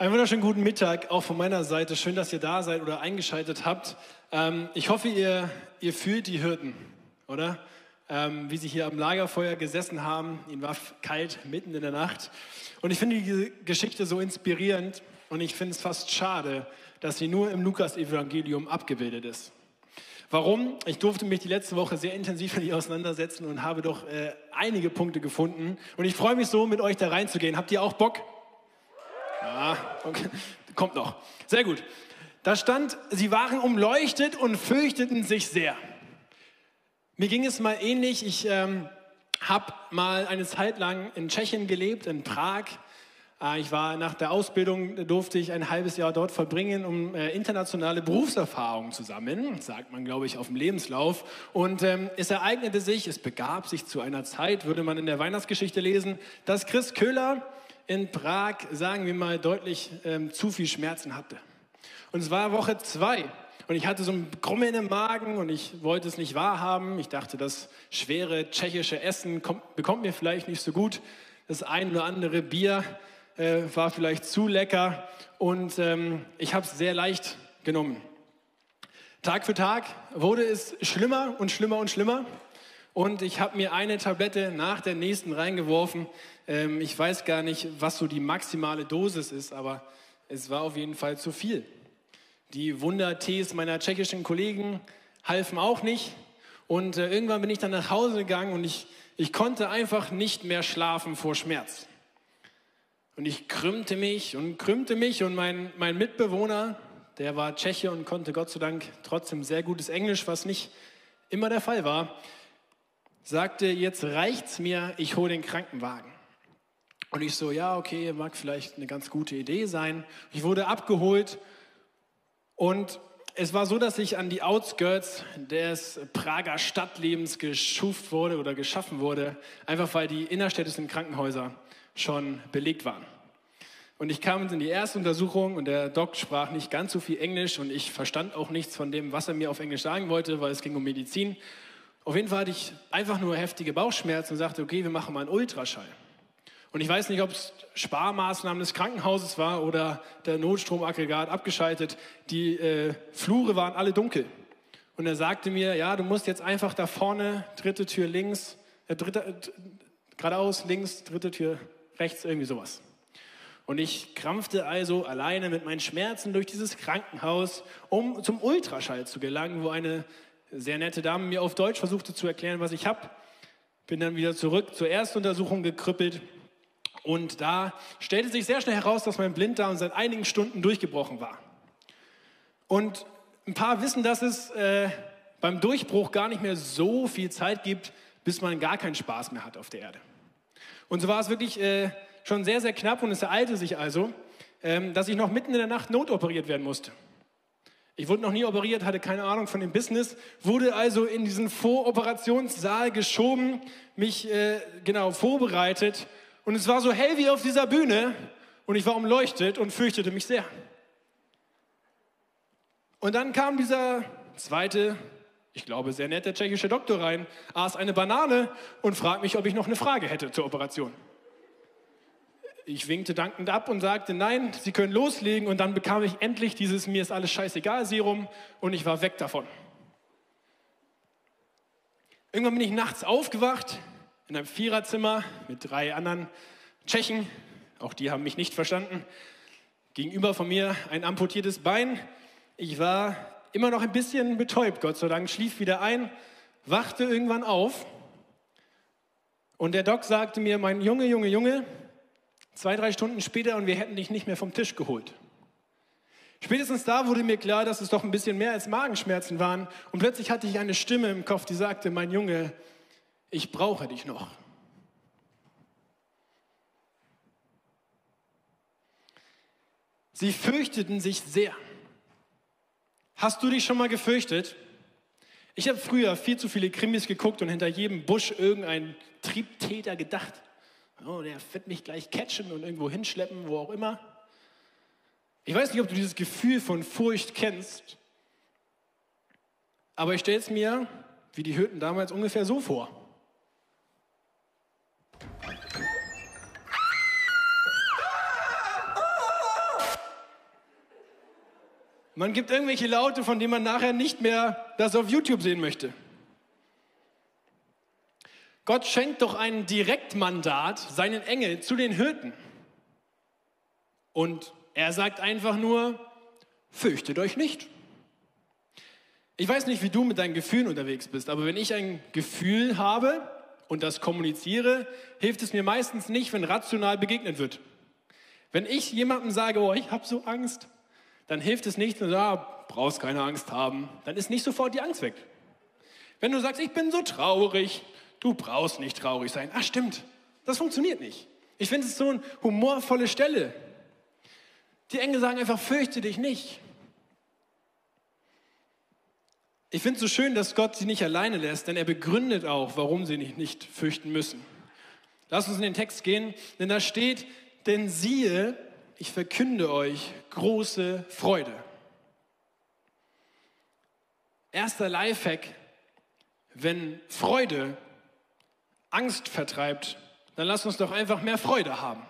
Einen wunderschönen guten Mittag, auch von meiner Seite. Schön, dass ihr da seid oder eingeschaltet habt. Ähm, ich hoffe, ihr, ihr fühlt die Hürden, oder? Ähm, wie sie hier am Lagerfeuer gesessen haben. Ihnen war kalt mitten in der Nacht. Und ich finde diese Geschichte so inspirierend und ich finde es fast schade, dass sie nur im Lukas-Evangelium abgebildet ist. Warum? Ich durfte mich die letzte Woche sehr intensiv mit ihr auseinandersetzen und habe doch äh, einige Punkte gefunden. Und ich freue mich so, mit euch da reinzugehen. Habt ihr auch Bock? Ja, okay. kommt noch. Sehr gut. Da stand, sie waren umleuchtet und fürchteten sich sehr. Mir ging es mal ähnlich. Ich ähm, habe mal eine Zeit lang in Tschechien gelebt, in Prag. Äh, ich war nach der Ausbildung, durfte ich ein halbes Jahr dort verbringen, um äh, internationale Berufserfahrungen zu sammeln, sagt man, glaube ich, auf dem Lebenslauf. Und ähm, es ereignete sich, es begab sich zu einer Zeit, würde man in der Weihnachtsgeschichte lesen, dass Chris Köhler in Prag, sagen wir mal, deutlich ähm, zu viel Schmerzen hatte. Und es war Woche zwei und ich hatte so ein Krummeln im Magen und ich wollte es nicht wahrhaben. Ich dachte, das schwere tschechische Essen kommt, bekommt mir vielleicht nicht so gut. Das ein oder andere Bier äh, war vielleicht zu lecker und ähm, ich habe es sehr leicht genommen. Tag für Tag wurde es schlimmer und schlimmer und schlimmer. Und ich habe mir eine Tablette nach der nächsten reingeworfen. Ähm, ich weiß gar nicht, was so die maximale Dosis ist, aber es war auf jeden Fall zu viel. Die Wundertees meiner tschechischen Kollegen halfen auch nicht. Und äh, irgendwann bin ich dann nach Hause gegangen und ich, ich konnte einfach nicht mehr schlafen vor Schmerz. Und ich krümmte mich und krümmte mich und mein, mein Mitbewohner, der war Tscheche und konnte Gott sei Dank trotzdem sehr gutes Englisch, was nicht immer der Fall war, sagte, jetzt reicht's mir, ich hole den Krankenwagen. Und ich so, ja, okay, mag vielleicht eine ganz gute Idee sein. Ich wurde abgeholt und es war so, dass ich an die Outskirts des Prager Stadtlebens geschuft wurde oder geschaffen wurde, einfach weil die innerstädtischen Krankenhäuser schon belegt waren. Und ich kam in die erste Untersuchung und der Doc sprach nicht ganz so viel Englisch und ich verstand auch nichts von dem, was er mir auf Englisch sagen wollte, weil es ging um Medizin. Auf jeden Fall hatte ich einfach nur heftige Bauchschmerzen und sagte, okay, wir machen mal einen Ultraschall. Und ich weiß nicht, ob es Sparmaßnahmen des Krankenhauses war oder der Notstromaggregat abgeschaltet. Die äh, Flure waren alle dunkel. Und er sagte mir, ja, du musst jetzt einfach da vorne, dritte Tür links, äh, dritte, äh, geradeaus, links, dritte Tür rechts, irgendwie sowas. Und ich krampfte also alleine mit meinen Schmerzen durch dieses Krankenhaus, um zum Ultraschall zu gelangen, wo eine sehr nette Dame mir auf Deutsch versuchte zu erklären, was ich habe. Bin dann wieder zurück zur Erstuntersuchung gekrüppelt und da stellte sich sehr schnell heraus, dass mein Blinddarm seit einigen Stunden durchgebrochen war. Und ein paar wissen, dass es äh, beim Durchbruch gar nicht mehr so viel Zeit gibt, bis man gar keinen Spaß mehr hat auf der Erde. Und so war es wirklich äh, schon sehr, sehr knapp und es ereilte sich also, ähm, dass ich noch mitten in der Nacht notoperiert werden musste. Ich wurde noch nie operiert, hatte keine Ahnung von dem Business, wurde also in diesen Voroperationssaal geschoben, mich äh, genau vorbereitet und es war so hell wie auf dieser Bühne und ich war umleuchtet und fürchtete mich sehr. Und dann kam dieser zweite, ich glaube sehr nette tschechische Doktor rein, aß eine Banane und fragte mich, ob ich noch eine Frage hätte zur Operation. Ich winkte dankend ab und sagte, nein, Sie können loslegen. Und dann bekam ich endlich dieses Mir ist alles scheißegal Serum und ich war weg davon. Irgendwann bin ich nachts aufgewacht in einem Viererzimmer mit drei anderen Tschechen. Auch die haben mich nicht verstanden. Gegenüber von mir ein amputiertes Bein. Ich war immer noch ein bisschen betäubt, Gott sei Dank, schlief wieder ein, wachte irgendwann auf. Und der Doc sagte mir, mein Junge, Junge, Junge, Zwei, drei Stunden später und wir hätten dich nicht mehr vom Tisch geholt. Spätestens da wurde mir klar, dass es doch ein bisschen mehr als Magenschmerzen waren. Und plötzlich hatte ich eine Stimme im Kopf, die sagte, mein Junge, ich brauche dich noch. Sie fürchteten sich sehr. Hast du dich schon mal gefürchtet? Ich habe früher viel zu viele Krimis geguckt und hinter jedem Busch irgendein Triebtäter gedacht. Oh, der wird mich gleich catchen und irgendwo hinschleppen, wo auch immer. Ich weiß nicht, ob du dieses Gefühl von Furcht kennst, aber ich stelle es mir, wie die Hütten damals, ungefähr so vor. Man gibt irgendwelche Laute, von denen man nachher nicht mehr das auf YouTube sehen möchte. Gott schenkt doch ein Direktmandat seinen Engel zu den Hirten. Und er sagt einfach nur, fürchtet euch nicht. Ich weiß nicht, wie du mit deinen Gefühlen unterwegs bist, aber wenn ich ein Gefühl habe und das kommuniziere, hilft es mir meistens nicht, wenn rational begegnet wird. Wenn ich jemandem sage, oh, ich habe so Angst, dann hilft es nicht, du sagst, ah, brauchst keine Angst haben. Dann ist nicht sofort die Angst weg. Wenn du sagst, ich bin so traurig, du brauchst nicht traurig sein. Ach stimmt, das funktioniert nicht. Ich finde es so eine humorvolle Stelle. Die Engel sagen einfach, fürchte dich nicht. Ich finde es so schön, dass Gott sie nicht alleine lässt, denn er begründet auch, warum sie sich nicht fürchten müssen. Lass uns in den Text gehen, denn da steht, denn siehe, ich verkünde euch große Freude. Erster Lifehack, wenn Freude Angst vertreibt, dann lass uns doch einfach mehr Freude haben.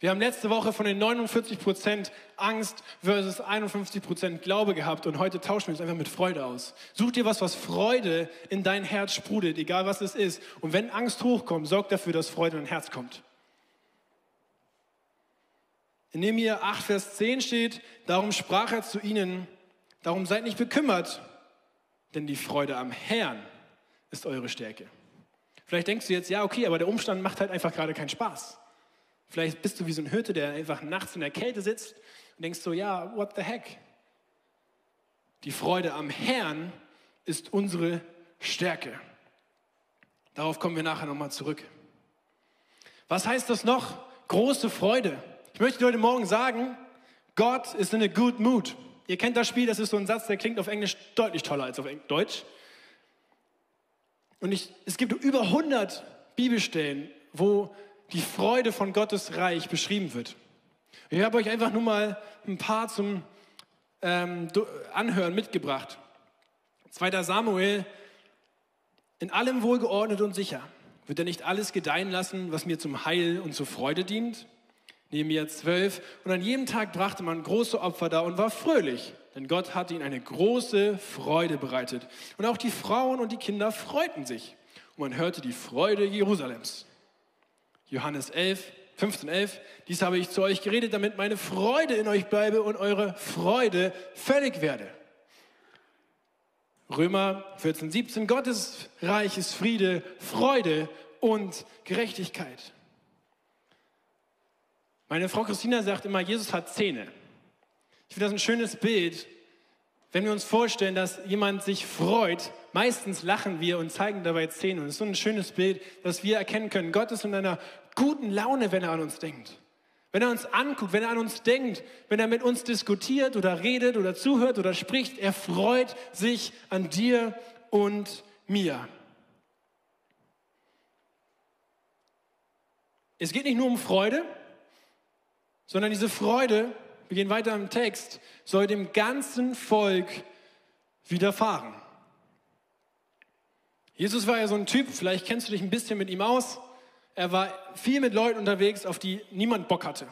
Wir haben letzte Woche von den 49 Prozent Angst versus 51 Prozent Glaube gehabt und heute tauschen wir uns einfach mit Freude aus. Such dir was, was Freude in dein Herz sprudelt, egal was es ist. Und wenn Angst hochkommt, sorg dafür, dass Freude in dein Herz kommt. In Nehemiah 8, Vers 10 steht, darum sprach er zu ihnen, darum seid nicht bekümmert, denn die Freude am Herrn ist eure Stärke. Vielleicht denkst du jetzt, ja, okay, aber der Umstand macht halt einfach gerade keinen Spaß. Vielleicht bist du wie so ein Hirte, der einfach nachts in der Kälte sitzt und denkst so, ja, what the heck? Die Freude am Herrn ist unsere Stärke. Darauf kommen wir nachher nochmal zurück. Was heißt das noch? Große Freude. Ich möchte heute Morgen sagen, Gott ist in a good mood. Ihr kennt das Spiel, das ist so ein Satz, der klingt auf Englisch deutlich toller als auf Deutsch. Und ich, es gibt über 100 Bibelstellen, wo die Freude von Gottes Reich beschrieben wird. Ich habe euch einfach nur mal ein paar zum ähm, Anhören mitgebracht. 2. Samuel, in allem wohlgeordnet und sicher. Wird er nicht alles gedeihen lassen, was mir zum Heil und zur Freude dient? Nehemiah 12. Und an jedem Tag brachte man große Opfer da und war fröhlich, denn Gott hatte ihnen eine große Freude bereitet. Und auch die Frauen und die Kinder freuten sich. Und man hörte die Freude Jerusalems. Johannes 11, 15, 11. Dies habe ich zu euch geredet, damit meine Freude in euch bleibe und eure Freude völlig werde. Römer 14, 17. Gottes Reich ist Friede, Freude und Gerechtigkeit. Meine Frau Christina sagt immer, Jesus hat Zähne. Ich finde das ein schönes Bild, wenn wir uns vorstellen, dass jemand sich freut. Meistens lachen wir und zeigen dabei Zähne. Und es ist so ein schönes Bild, dass wir erkennen können, Gott ist in einer guten Laune, wenn er an uns denkt. Wenn er uns anguckt, wenn er an uns denkt, wenn er mit uns diskutiert oder redet oder zuhört oder spricht, er freut sich an dir und mir. Es geht nicht nur um Freude, sondern diese Freude, wir gehen weiter im Text, soll dem ganzen Volk widerfahren. Jesus war ja so ein Typ, vielleicht kennst du dich ein bisschen mit ihm aus. Er war viel mit Leuten unterwegs, auf die niemand Bock hatte.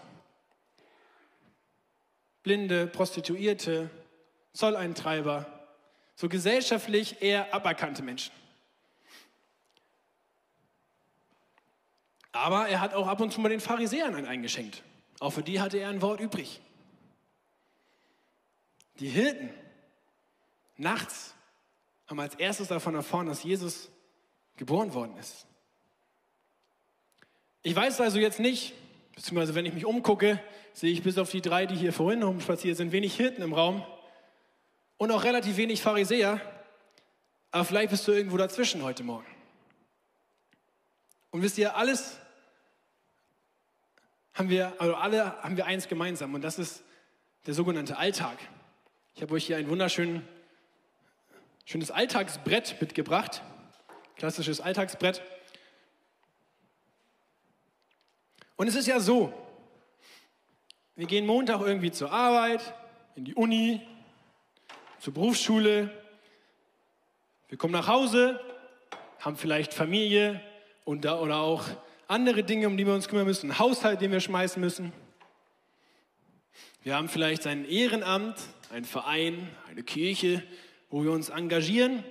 Blinde, Prostituierte, Zolleintreiber, so gesellschaftlich eher aberkannte Menschen. Aber er hat auch ab und zu mal den Pharisäern ein eingeschenkt. Auch für die hatte er ein Wort übrig. Die Hirten nachts haben als erstes davon erfahren, dass Jesus geboren worden ist. Ich weiß also jetzt nicht, beziehungsweise wenn ich mich umgucke, sehe ich bis auf die drei, die hier vorhin rumspaziert sind, wenig Hirten im Raum und auch relativ wenig Pharisäer. Aber vielleicht bist du irgendwo dazwischen heute Morgen. Und wisst ihr, alles haben wir, also alle haben wir eins gemeinsam und das ist, der sogenannte Alltag. Ich habe euch hier ein wunderschönes schönes Alltagsbrett mitgebracht, klassisches Alltagsbrett. Und es ist ja so, wir gehen Montag irgendwie zur Arbeit, in die Uni, zur Berufsschule, wir kommen nach Hause, haben vielleicht Familie und da, oder auch andere Dinge, um die wir uns kümmern müssen, einen Haushalt, den wir schmeißen müssen. Wir haben vielleicht ein Ehrenamt, einen Verein, eine Kirche, wo wir uns engagieren.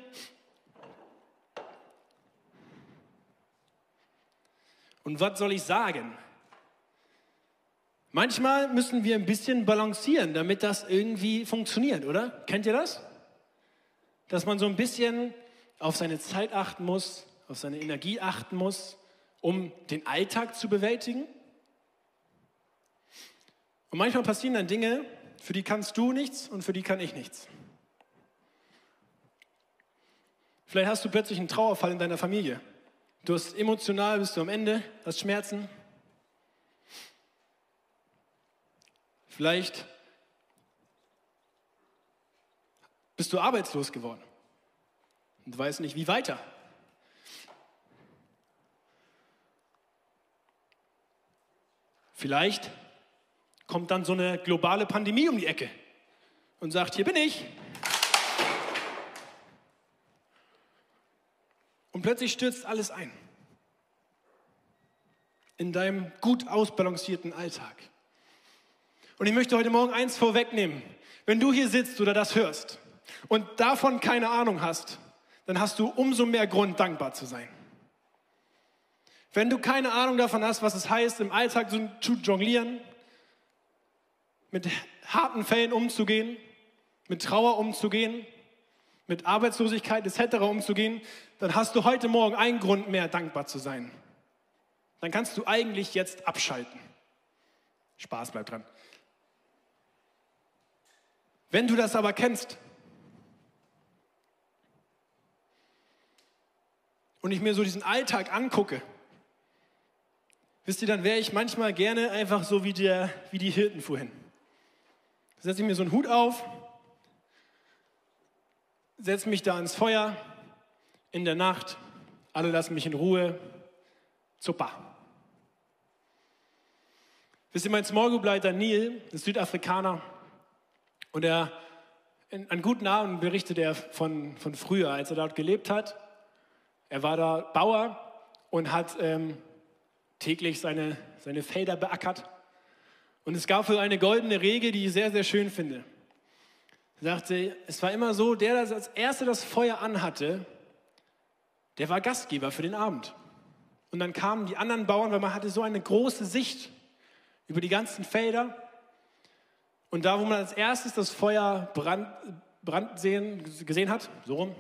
Und was soll ich sagen? Manchmal müssen wir ein bisschen balancieren, damit das irgendwie funktioniert, oder? Kennt ihr das? Dass man so ein bisschen auf seine Zeit achten muss, auf seine Energie achten muss, um den Alltag zu bewältigen. Und manchmal passieren dann Dinge, für die kannst du nichts und für die kann ich nichts. Vielleicht hast du plötzlich einen Trauerfall in deiner Familie. Du hast emotional, bist du am Ende, hast Schmerzen. Vielleicht bist du arbeitslos geworden und weißt nicht, wie weiter. Vielleicht kommt dann so eine globale Pandemie um die Ecke und sagt, hier bin ich. Und plötzlich stürzt alles ein. In deinem gut ausbalancierten Alltag. Und ich möchte heute Morgen eins vorwegnehmen. Wenn du hier sitzt oder das hörst und davon keine Ahnung hast, dann hast du umso mehr Grund, dankbar zu sein. Wenn du keine Ahnung davon hast, was es heißt, im Alltag zu jonglieren, mit harten Fällen umzugehen, mit Trauer umzugehen, mit Arbeitslosigkeit etc. umzugehen, dann hast du heute Morgen einen Grund mehr, dankbar zu sein. Dann kannst du eigentlich jetzt abschalten. Spaß bleibt dran. Wenn du das aber kennst und ich mir so diesen Alltag angucke, wisst ihr, dann wäre ich manchmal gerne einfach so wie, der, wie die Hirten vorhin setze ich mir so einen Hut auf, setze mich da ans Feuer in der Nacht, alle lassen mich in Ruhe, super. Wisst ihr, mein Small Group Leiter Neil ist Südafrikaner und er, an guten Abend berichtet er von, von früher, als er dort gelebt hat. Er war da Bauer und hat ähm, täglich seine, seine Felder beackert. Und es gab so eine goldene Regel, die ich sehr, sehr schön finde. Er sagte, es war immer so, der, der als Erster das Feuer anhatte, der war Gastgeber für den Abend. Und dann kamen die anderen Bauern, weil man hatte so eine große Sicht über die ganzen Felder. Und da, wo man als erstes das Feuer brand, brand sehen, gesehen hat, so rum,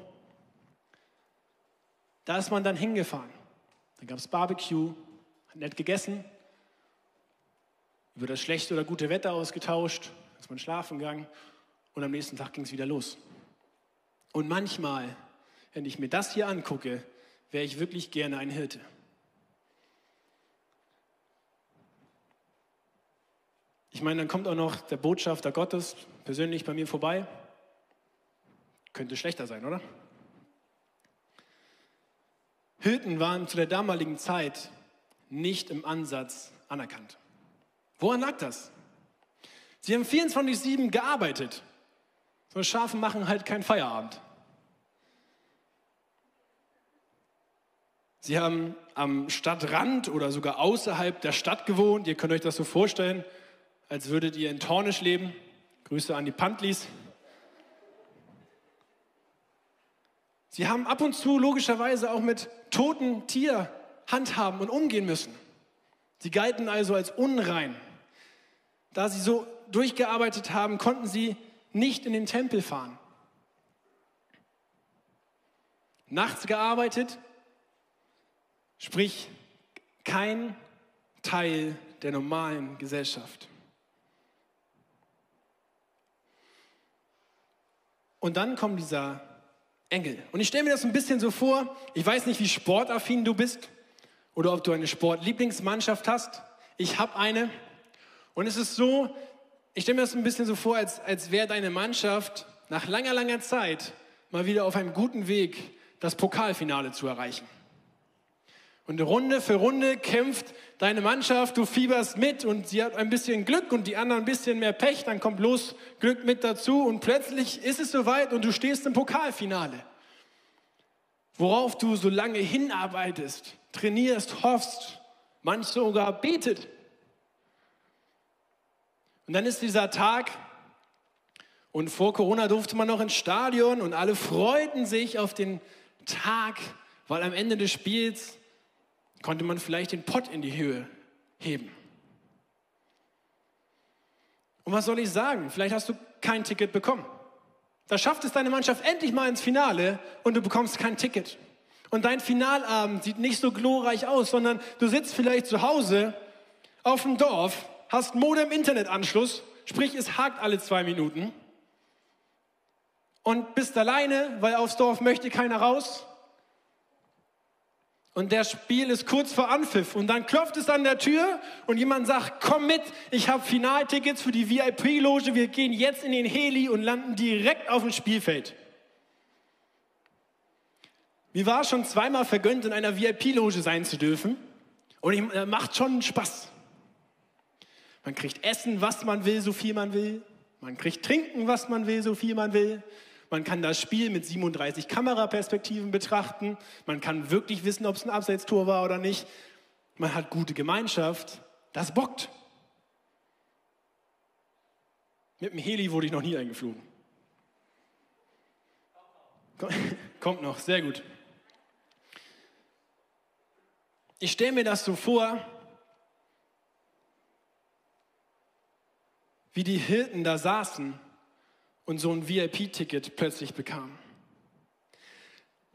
da ist man dann hingefahren. Dann gab es Barbecue, hat nett gegessen über das schlechte oder gute Wetter ausgetauscht, ist man schlafen gegangen und am nächsten Tag ging es wieder los. Und manchmal, wenn ich mir das hier angucke, wäre ich wirklich gerne ein Hirte. Ich meine, dann kommt auch noch der Botschafter Gottes persönlich bei mir vorbei. Könnte schlechter sein, oder? Hirten waren zu der damaligen Zeit nicht im Ansatz anerkannt. Woran lag das? Sie haben 24-7 gearbeitet. So Schafe machen halt keinen Feierabend. Sie haben am Stadtrand oder sogar außerhalb der Stadt gewohnt. Ihr könnt euch das so vorstellen, als würdet ihr in Tornisch leben. Grüße an die Pantlis. Sie haben ab und zu logischerweise auch mit toten Tier handhaben und umgehen müssen. Sie galten also als unrein. Da sie so durchgearbeitet haben, konnten sie nicht in den Tempel fahren. Nachts gearbeitet, sprich kein Teil der normalen Gesellschaft. Und dann kommt dieser Engel. Und ich stelle mir das ein bisschen so vor, ich weiß nicht, wie sportaffin du bist oder ob du eine Sportlieblingsmannschaft hast. Ich habe eine. Und es ist so, Ich stelle mir das ein bisschen so vor, als, als wäre deine Mannschaft nach langer, langer Zeit mal wieder auf einem guten Weg, das Pokalfinale zu erreichen. Und Runde für Runde kämpft deine Mannschaft, du fieberst mit und sie hat ein bisschen Glück und die anderen ein bisschen mehr Pech, dann kommt bloß Glück mit dazu und plötzlich ist es soweit und du stehst im Pokalfinale. Worauf du so lange hinarbeitest, trainierst, hoffst, manch sogar betet. Und dann ist dieser Tag und vor Corona durfte man noch ins Stadion und alle freuten sich auf den Tag, weil am Ende des Spiels konnte man vielleicht den Pott in die Höhe heben. Und was soll ich sagen? Vielleicht hast du kein Ticket bekommen. Da schafft es deine Mannschaft endlich mal ins Finale und du bekommst kein Ticket. Und dein Finalabend sieht nicht so glorreich aus, sondern du sitzt vielleicht zu Hause auf dem Dorf, hast Modem-Internetanschluss, sprich es hakt alle zwei Minuten und bist alleine, weil aufs Dorf möchte keiner raus und der Spiel ist kurz vor Anpfiff und dann klopft es an der Tür und jemand sagt, komm mit, ich habe Finaltickets für die VIP-Loge, wir gehen jetzt in den Heli und landen direkt auf dem Spielfeld. Mir war schon zweimal vergönnt, in einer VIP-Loge sein zu dürfen und es äh, macht schon Spaß. Man kriegt Essen, was man will, so viel man will. Man kriegt Trinken, was man will, so viel man will. Man kann das Spiel mit 37 Kameraperspektiven betrachten. Man kann wirklich wissen, ob es ein Abseitstor war oder nicht. Man hat gute Gemeinschaft. Das bockt. Mit dem Heli wurde ich noch nie eingeflogen. Kommt noch, sehr gut. Ich stelle mir das so vor, wie die Hirten da saßen und so ein VIP-Ticket plötzlich bekam.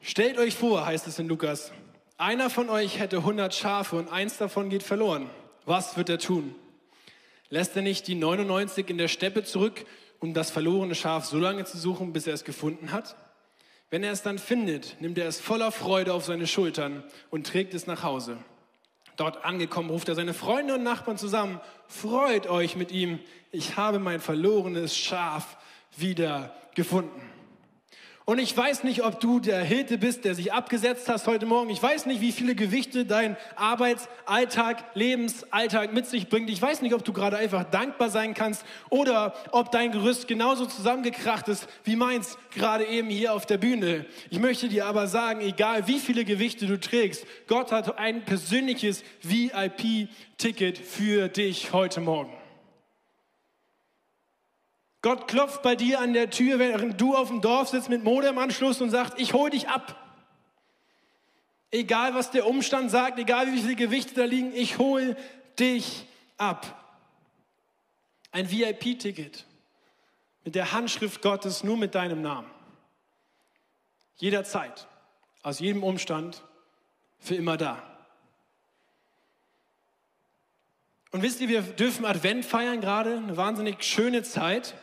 Stellt euch vor, heißt es in Lukas, einer von euch hätte 100 Schafe und eins davon geht verloren. Was wird er tun? Lässt er nicht die 99 in der Steppe zurück, um das verlorene Schaf so lange zu suchen, bis er es gefunden hat? Wenn er es dann findet, nimmt er es voller Freude auf seine Schultern und trägt es nach Hause. Dort angekommen ruft er seine Freunde und Nachbarn zusammen. Freut euch mit ihm. Ich habe mein verlorenes Schaf wieder gefunden. Und ich weiß nicht, ob du der Hirte bist, der sich abgesetzt hast heute Morgen. Ich weiß nicht, wie viele Gewichte dein Arbeitsalltag, Lebensalltag mit sich bringt. Ich weiß nicht, ob du gerade einfach dankbar sein kannst oder ob dein Gerüst genauso zusammengekracht ist wie meins gerade eben hier auf der Bühne. Ich möchte dir aber sagen, egal wie viele Gewichte du trägst, Gott hat ein persönliches VIP-Ticket für dich heute Morgen. Gott klopft bei dir an der Tür, während du auf dem Dorf sitzt mit Modemanschluss und sagt, ich hole dich ab. Egal was der Umstand sagt, egal wie viele Gewichte da liegen, ich hole dich ab. Ein VIP-Ticket mit der Handschrift Gottes, nur mit deinem Namen. Jederzeit, aus jedem Umstand, für immer da. Und wisst ihr, wir dürfen Advent feiern gerade, eine wahnsinnig schöne Zeit.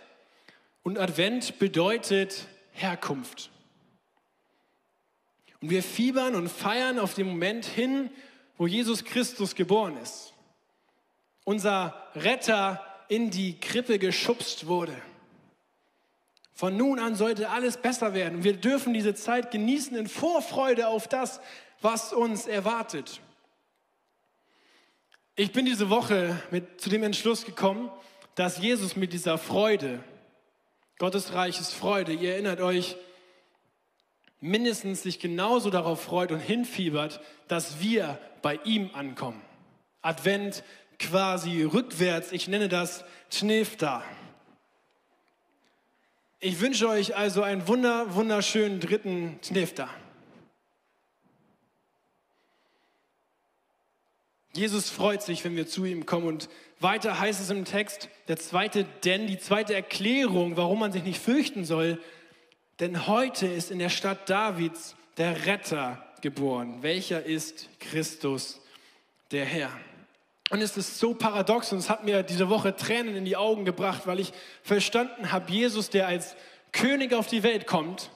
Und Advent bedeutet Herkunft. Und wir fiebern und feiern auf den Moment hin, wo Jesus Christus geboren ist. Unser Retter in die Krippe geschubst wurde. Von nun an sollte alles besser werden. Wir dürfen diese Zeit genießen in Vorfreude auf das, was uns erwartet. Ich bin diese Woche mit, zu dem Entschluss gekommen, dass Jesus mit dieser Freude, Gottes Reich ist Freude. Ihr erinnert euch, mindestens sich genauso darauf freut und hinfiebert, dass wir bei ihm ankommen. Advent quasi rückwärts. Ich nenne das Tnefta. Ich wünsche euch also einen wunder, wunderschönen dritten Tnefta. Jesus freut sich, wenn wir zu ihm kommen und weiter heißt es im Text, der zweite denn, die zweite Erklärung, warum man sich nicht fürchten soll, denn heute ist in der Stadt Davids der Retter geboren. Welcher ist Christus, der Herr? Und es ist so paradox und es hat mir diese Woche Tränen in die Augen gebracht, weil ich verstanden habe, Jesus, der als König auf die Welt kommt,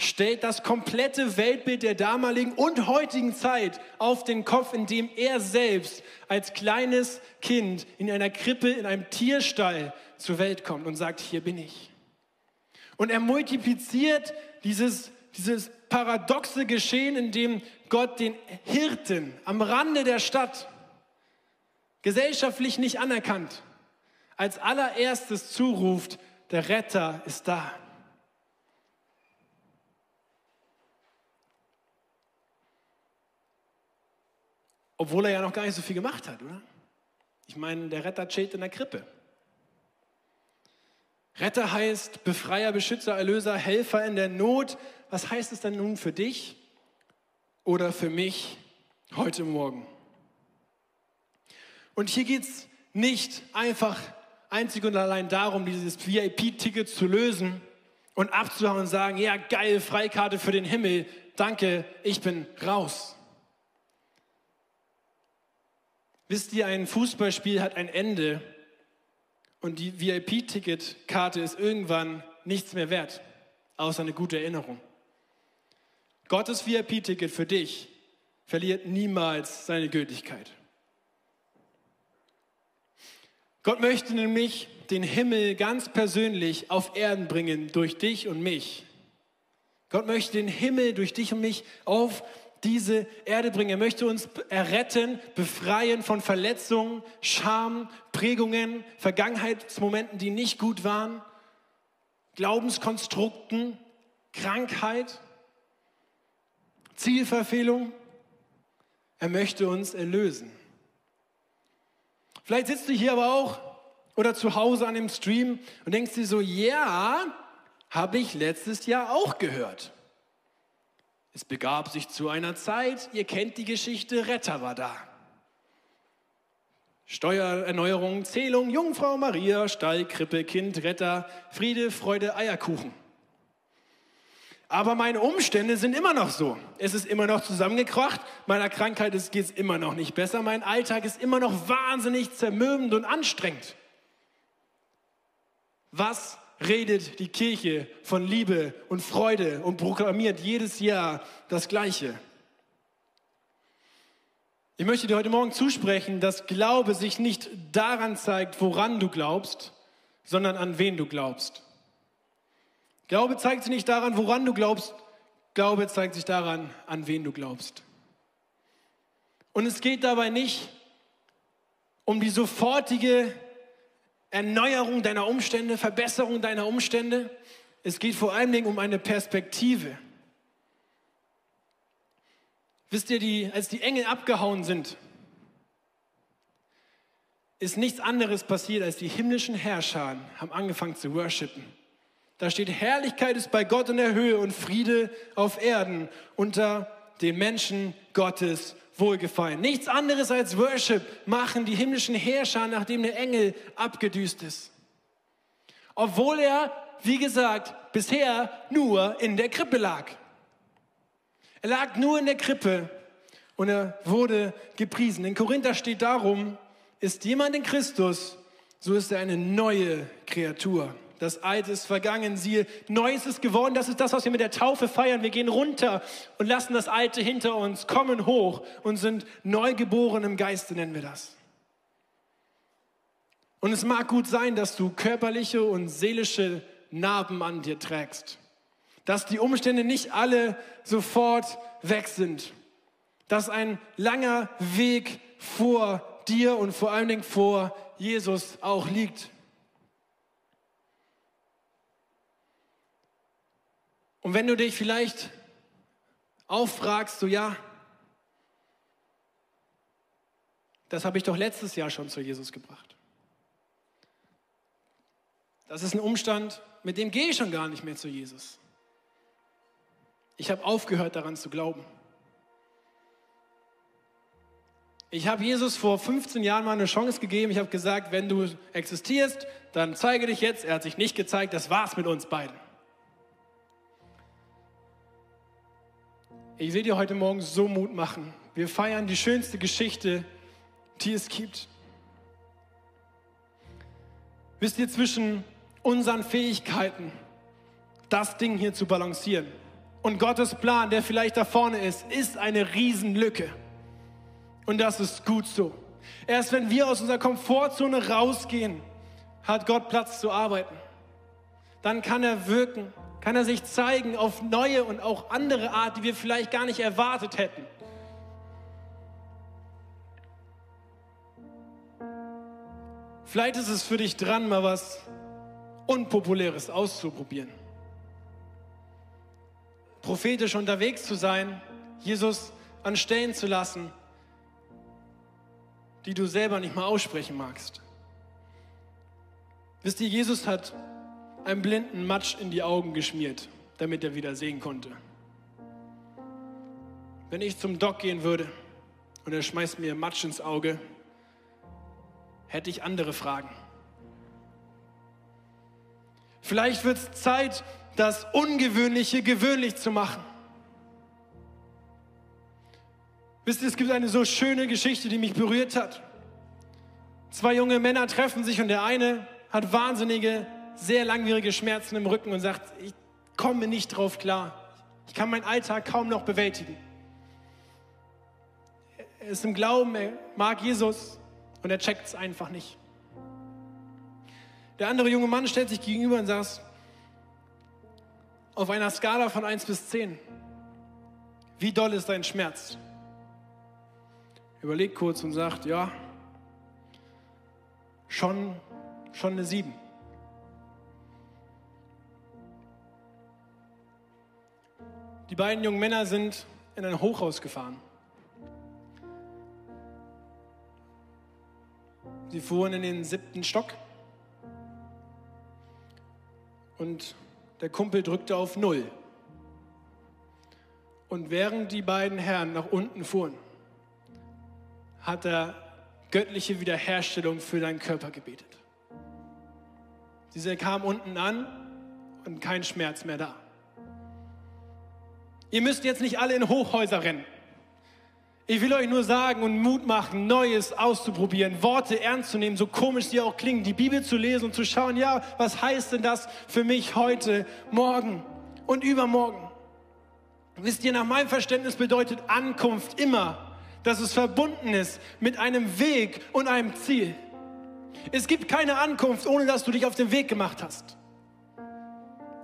stellt das komplette Weltbild der damaligen und heutigen Zeit auf den Kopf, indem er selbst als kleines Kind in einer Krippe, in einem Tierstall zur Welt kommt und sagt, hier bin ich. Und er multipliziert dieses, dieses paradoxe Geschehen, in dem Gott den Hirten am Rande der Stadt, gesellschaftlich nicht anerkannt, als allererstes zuruft, der Retter ist da. Obwohl er ja noch gar nicht so viel gemacht hat, oder? Ich meine, der Retter steht in der Krippe. Retter heißt Befreier, Beschützer, Erlöser, Helfer in der Not. Was heißt es denn nun für dich oder für mich heute Morgen? Und hier geht es nicht einfach einzig und allein darum, dieses VIP-Ticket zu lösen und abzuhauen und sagen, ja geil, Freikarte für den Himmel, danke, ich bin raus. Wisst ihr, ein Fußballspiel hat ein Ende und die VIP-Ticket-Karte ist irgendwann nichts mehr wert, außer eine gute Erinnerung. Gottes VIP-Ticket für dich verliert niemals seine Gültigkeit. Gott möchte nämlich den Himmel ganz persönlich auf Erden bringen durch dich und mich. Gott möchte den Himmel durch dich und mich auf diese Erde bringen. Er möchte uns erretten, befreien von Verletzungen, Scham, Prägungen, Vergangenheitsmomenten, die nicht gut waren, Glaubenskonstrukten, Krankheit, Zielverfehlung. Er möchte uns erlösen. Vielleicht sitzt du hier aber auch oder zu Hause an dem Stream und denkst dir so, ja, habe ich letztes Jahr auch gehört. Es begab sich zu einer Zeit, ihr kennt die Geschichte, Retter war da. Steuererneuerung, Zählung, Jungfrau Maria, Stall, Krippe, Kind, Retter, Friede, Freude, Eierkuchen. Aber meine Umstände sind immer noch so. Es ist immer noch zusammengekracht, meiner Krankheit geht es immer noch nicht besser, mein Alltag ist immer noch wahnsinnig zermürbend und anstrengend. Was redet die Kirche von Liebe und Freude und proklamiert jedes Jahr das Gleiche. Ich möchte dir heute Morgen zusprechen, dass Glaube sich nicht daran zeigt, woran du glaubst, sondern an wen du glaubst. Glaube zeigt sich nicht daran, woran du glaubst, Glaube zeigt sich daran, an wen du glaubst. Und es geht dabei nicht um die sofortige Erneuerung deiner Umstände, Verbesserung deiner Umstände. Es geht vor allen Dingen um eine Perspektive. Wisst ihr, die, als die Engel abgehauen sind, ist nichts anderes passiert, als die himmlischen Herrscher haben angefangen zu worshipen. Da steht, Herrlichkeit ist bei Gott in der Höhe und Friede auf Erden unter den Menschen Gottes Wohlgefallen. Nichts anderes als Worship machen die himmlischen Herrscher, nachdem der Engel abgedüst ist. Obwohl er, wie gesagt, bisher nur in der Krippe lag. Er lag nur in der Krippe und er wurde gepriesen. In Korinther steht darum, ist jemand in Christus, so ist er eine neue Kreatur. Das Alte ist vergangen, siehe, Neues ist geworden. Das ist das, was wir mit der Taufe feiern. Wir gehen runter und lassen das Alte hinter uns, kommen hoch und sind neugeboren im Geiste, nennen wir das. Und es mag gut sein, dass du körperliche und seelische Narben an dir trägst. Dass die Umstände nicht alle sofort weg sind. Dass ein langer Weg vor dir und vor allen Dingen vor Jesus auch liegt. Und wenn du dich vielleicht auffragst, so ja, das habe ich doch letztes Jahr schon zu Jesus gebracht. Das ist ein Umstand, mit dem gehe ich schon gar nicht mehr zu Jesus. Ich habe aufgehört daran zu glauben. Ich habe Jesus vor 15 Jahren mal eine Chance gegeben. Ich habe gesagt, wenn du existierst, dann zeige dich jetzt. Er hat sich nicht gezeigt. Das war's mit uns beiden. Ich will dir heute Morgen so Mut machen. Wir feiern die schönste Geschichte, die es gibt. Wisst ihr, zwischen unseren Fähigkeiten, das Ding hier zu balancieren und Gottes Plan, der vielleicht da vorne ist, ist eine Riesenlücke. Und das ist gut so. Erst wenn wir aus unserer Komfortzone rausgehen hat Gott Platz zu arbeiten. Dann kann er wirken, kann er sich zeigen auf neue und auch andere Art, die wir vielleicht gar nicht erwartet hätten. Vielleicht ist es für dich dran, mal was Unpopuläres auszuprobieren. Prophetisch unterwegs zu sein, Jesus an Stellen zu lassen, die du selber nicht mal aussprechen magst. Wisst ihr, Jesus hat einem blinden Matsch in die Augen geschmiert, damit er wieder sehen konnte. Wenn ich zum Doc gehen würde und er schmeißt mir Matsch ins Auge, hätte ich andere Fragen. Vielleicht wird es Zeit, das Ungewöhnliche gewöhnlich zu machen. Wisst ihr, es gibt eine so schöne Geschichte, die mich berührt hat. Zwei junge Männer treffen sich und der eine hat wahnsinnige, sehr langwierige Schmerzen im Rücken und sagt, ich komme nicht drauf klar. Ich kann meinen Alltag kaum noch bewältigen. Er ist im Glauben, er mag Jesus und er checkt es einfach nicht. Der andere junge Mann stellt sich gegenüber und sagt, auf einer Skala von 1 bis 10, wie doll ist dein Schmerz? Überlegt kurz und sagt, ja, schon, schon eine 7. Die beiden jungen Männer sind in ein Hochhaus gefahren. Sie fuhren in den siebten Stock und der Kumpel drückte auf Null. Und während die beiden Herren nach unten fuhren, hat er göttliche Wiederherstellung für deinen Körper gebetet. Dieser kam unten an und kein Schmerz mehr da. Ihr müsst jetzt nicht alle in Hochhäuser rennen. Ich will euch nur sagen und Mut machen, Neues auszuprobieren, Worte ernst zu nehmen, so komisch sie auch klingen, die Bibel zu lesen und zu schauen, ja, was heißt denn das für mich heute, morgen und übermorgen? Wisst ihr, nach meinem Verständnis bedeutet Ankunft immer, dass es verbunden ist mit einem Weg und einem Ziel. Es gibt keine Ankunft, ohne dass du dich auf den Weg gemacht hast.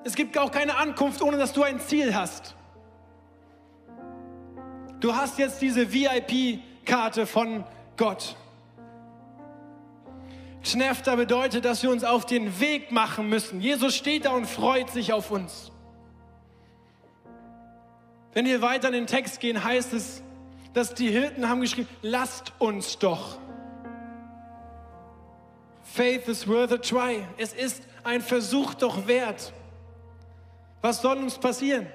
Es gibt auch keine Ankunft, ohne dass du ein Ziel hast. Du hast jetzt diese VIP-Karte von Gott. Schnefter bedeutet, dass wir uns auf den Weg machen müssen. Jesus steht da und freut sich auf uns. Wenn wir weiter in den Text gehen, heißt es, dass die Hirten haben geschrieben, lasst uns doch. Faith is worth a try. Es ist ein Versuch doch wert. Was soll uns passieren?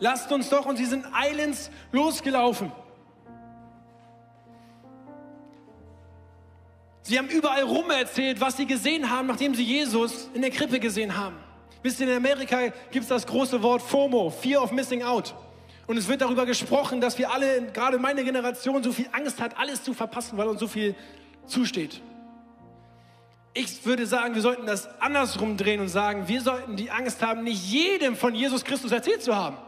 Lasst uns doch, und sie sind eilends losgelaufen. Sie haben überall rum erzählt, was sie gesehen haben, nachdem sie Jesus in der Krippe gesehen haben. Wisst ihr, in Amerika gibt es das große Wort FOMO, Fear of Missing Out. Und es wird darüber gesprochen, dass wir alle, gerade meine Generation, so viel Angst hat, alles zu verpassen, weil uns so viel zusteht. Ich würde sagen, wir sollten das andersrum drehen und sagen, wir sollten die Angst haben, nicht jedem von Jesus Christus erzählt zu haben.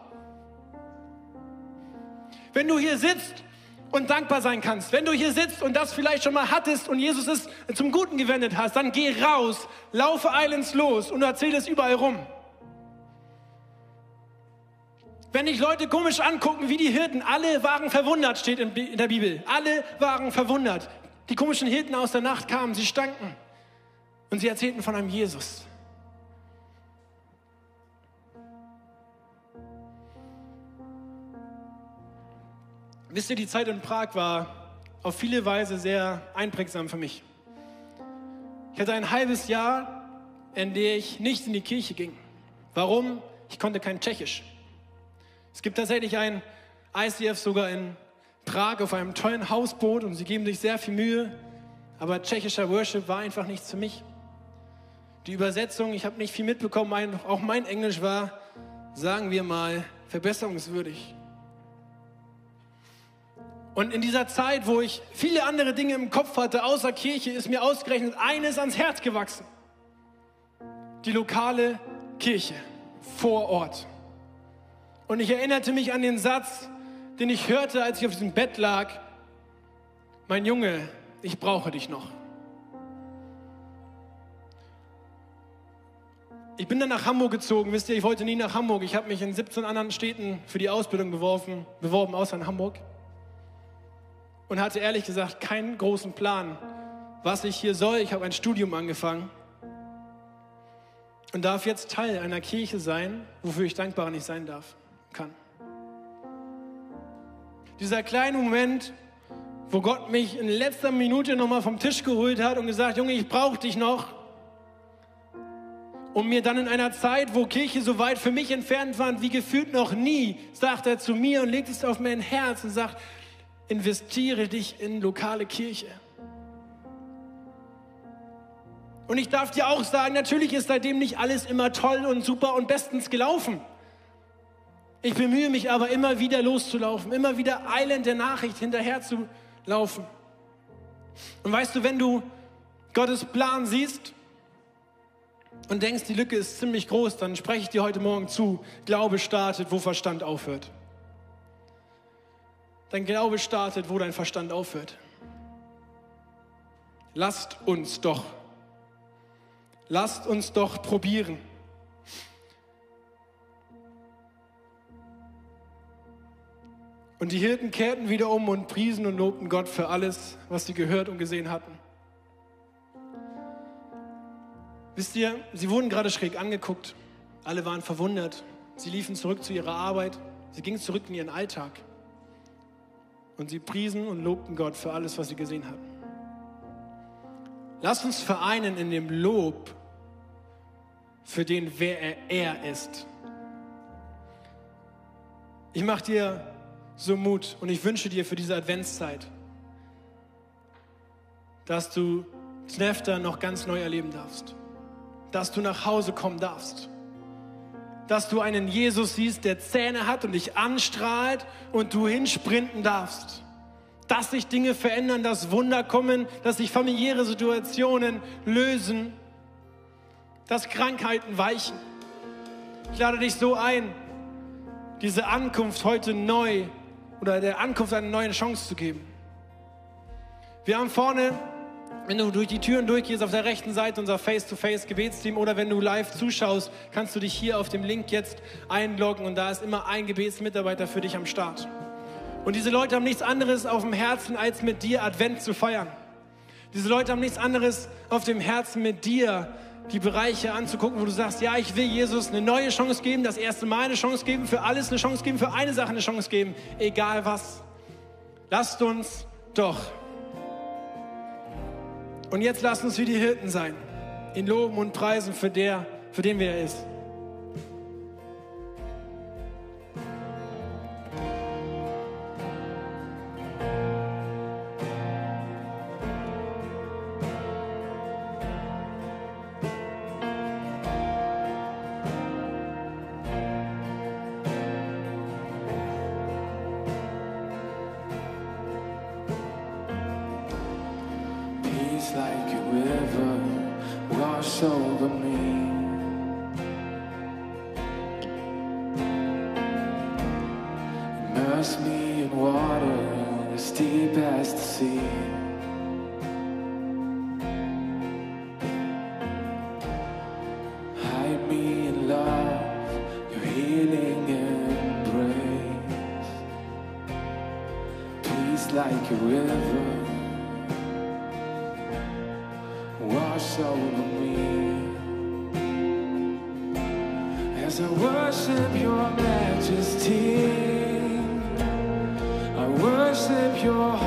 Wenn du hier sitzt und dankbar sein kannst, wenn du hier sitzt und das vielleicht schon mal hattest und Jesus es zum Guten gewendet hast, dann geh raus, laufe eilends los und erzähl es überall rum. Wenn dich Leute komisch angucken wie die Hirten, alle waren verwundert, steht in der Bibel. Alle waren verwundert. Die komischen Hirten aus der Nacht kamen, sie stanken. Und sie erzählten von einem Jesus. Wisst ihr, die Zeit in Prag war auf viele Weise sehr einprägsam für mich. Ich hatte ein halbes Jahr, in dem ich nicht in die Kirche ging. Warum? Ich konnte kein Tschechisch. Es gibt tatsächlich ein ICF sogar in Prag auf einem tollen Hausboot und sie geben sich sehr viel Mühe, aber tschechischer Worship war einfach nichts für mich. Die Übersetzung, ich habe nicht viel mitbekommen, auch mein Englisch war, sagen wir mal, verbesserungswürdig. Und in dieser Zeit, wo ich viele andere Dinge im Kopf hatte, außer Kirche, ist mir ausgerechnet eines ans Herz gewachsen. Die lokale Kirche vor Ort. Und ich erinnerte mich an den Satz, den ich hörte, als ich auf diesem Bett lag. Mein Junge, ich brauche dich noch. Ich bin dann nach Hamburg gezogen. Wisst ihr, ich wollte nie nach Hamburg. Ich habe mich in 17 anderen Städten für die Ausbildung beworben, beworben, außer in Hamburg. Und hatte ehrlich gesagt keinen großen Plan, was ich hier soll. Ich habe ein Studium angefangen und darf jetzt Teil einer Kirche sein, wofür ich dankbar nicht sein darf, kann. Dieser kleine Moment, wo Gott mich in letzter Minute nochmal vom Tisch geholt hat und gesagt, Junge, ich brauche dich noch. Und mir dann in einer Zeit, wo Kirche so weit für mich entfernt war wie gefühlt noch nie, sagt er zu mir und legt es auf mein Herz und sagt, investiere dich in lokale Kirche. Und ich darf dir auch sagen, natürlich ist seitdem nicht alles immer toll und super und bestens gelaufen. Ich bemühe mich aber immer wieder loszulaufen, immer wieder eilend der Nachricht hinterher zu laufen. Und weißt du, wenn du Gottes Plan siehst und denkst, die Lücke ist ziemlich groß, dann spreche ich dir heute Morgen zu, Glaube startet, wo Verstand aufhört. Dein Glaube startet, wo dein Verstand aufhört. Lasst uns doch, lasst uns doch probieren. Und die Hirten kehrten wieder um und priesen und lobten Gott für alles, was sie gehört und gesehen hatten. Wisst ihr, sie wurden gerade schräg angeguckt. Alle waren verwundert. Sie liefen zurück zu ihrer Arbeit. Sie gingen zurück in ihren Alltag. Und sie priesen und lobten Gott für alles, was sie gesehen hatten. Lasst uns vereinen in dem Lob für den, wer er, er ist. Ich mache dir so Mut und ich wünsche dir für diese Adventszeit, dass du Znefter noch ganz neu erleben darfst, dass du nach Hause kommen darfst, dass du einen Jesus siehst, der Zähne hat und dich anstrahlt und du hinsprinten darfst, dass sich Dinge verändern, dass Wunder kommen, dass sich familiäre Situationen lösen, dass Krankheiten weichen. Ich lade dich so ein, diese Ankunft heute neu oder der Ankunft eine neue Chance zu geben. Wir haben vorne, wenn du durch die Türen durchgehst, auf der rechten Seite unser Face-to-Face-Gebetsteam oder wenn du live zuschaust, kannst du dich hier auf dem Link jetzt einloggen und da ist immer ein Gebetsmitarbeiter für dich am Start. Und diese Leute haben nichts anderes auf dem Herzen, als mit dir Advent zu feiern. Diese Leute haben nichts anderes auf dem Herzen, mit dir die Bereiche anzugucken, wo du sagst, ja, ich will Jesus eine neue Chance geben, das erste Mal eine Chance geben, für alles eine Chance geben, für eine Sache eine Chance geben, egal was. Lasst uns doch. Und jetzt lasst uns wie die Hirten sein, ihn loben und preisen für der, für den wer er ist. river wash over me as I worship your majesty. I worship your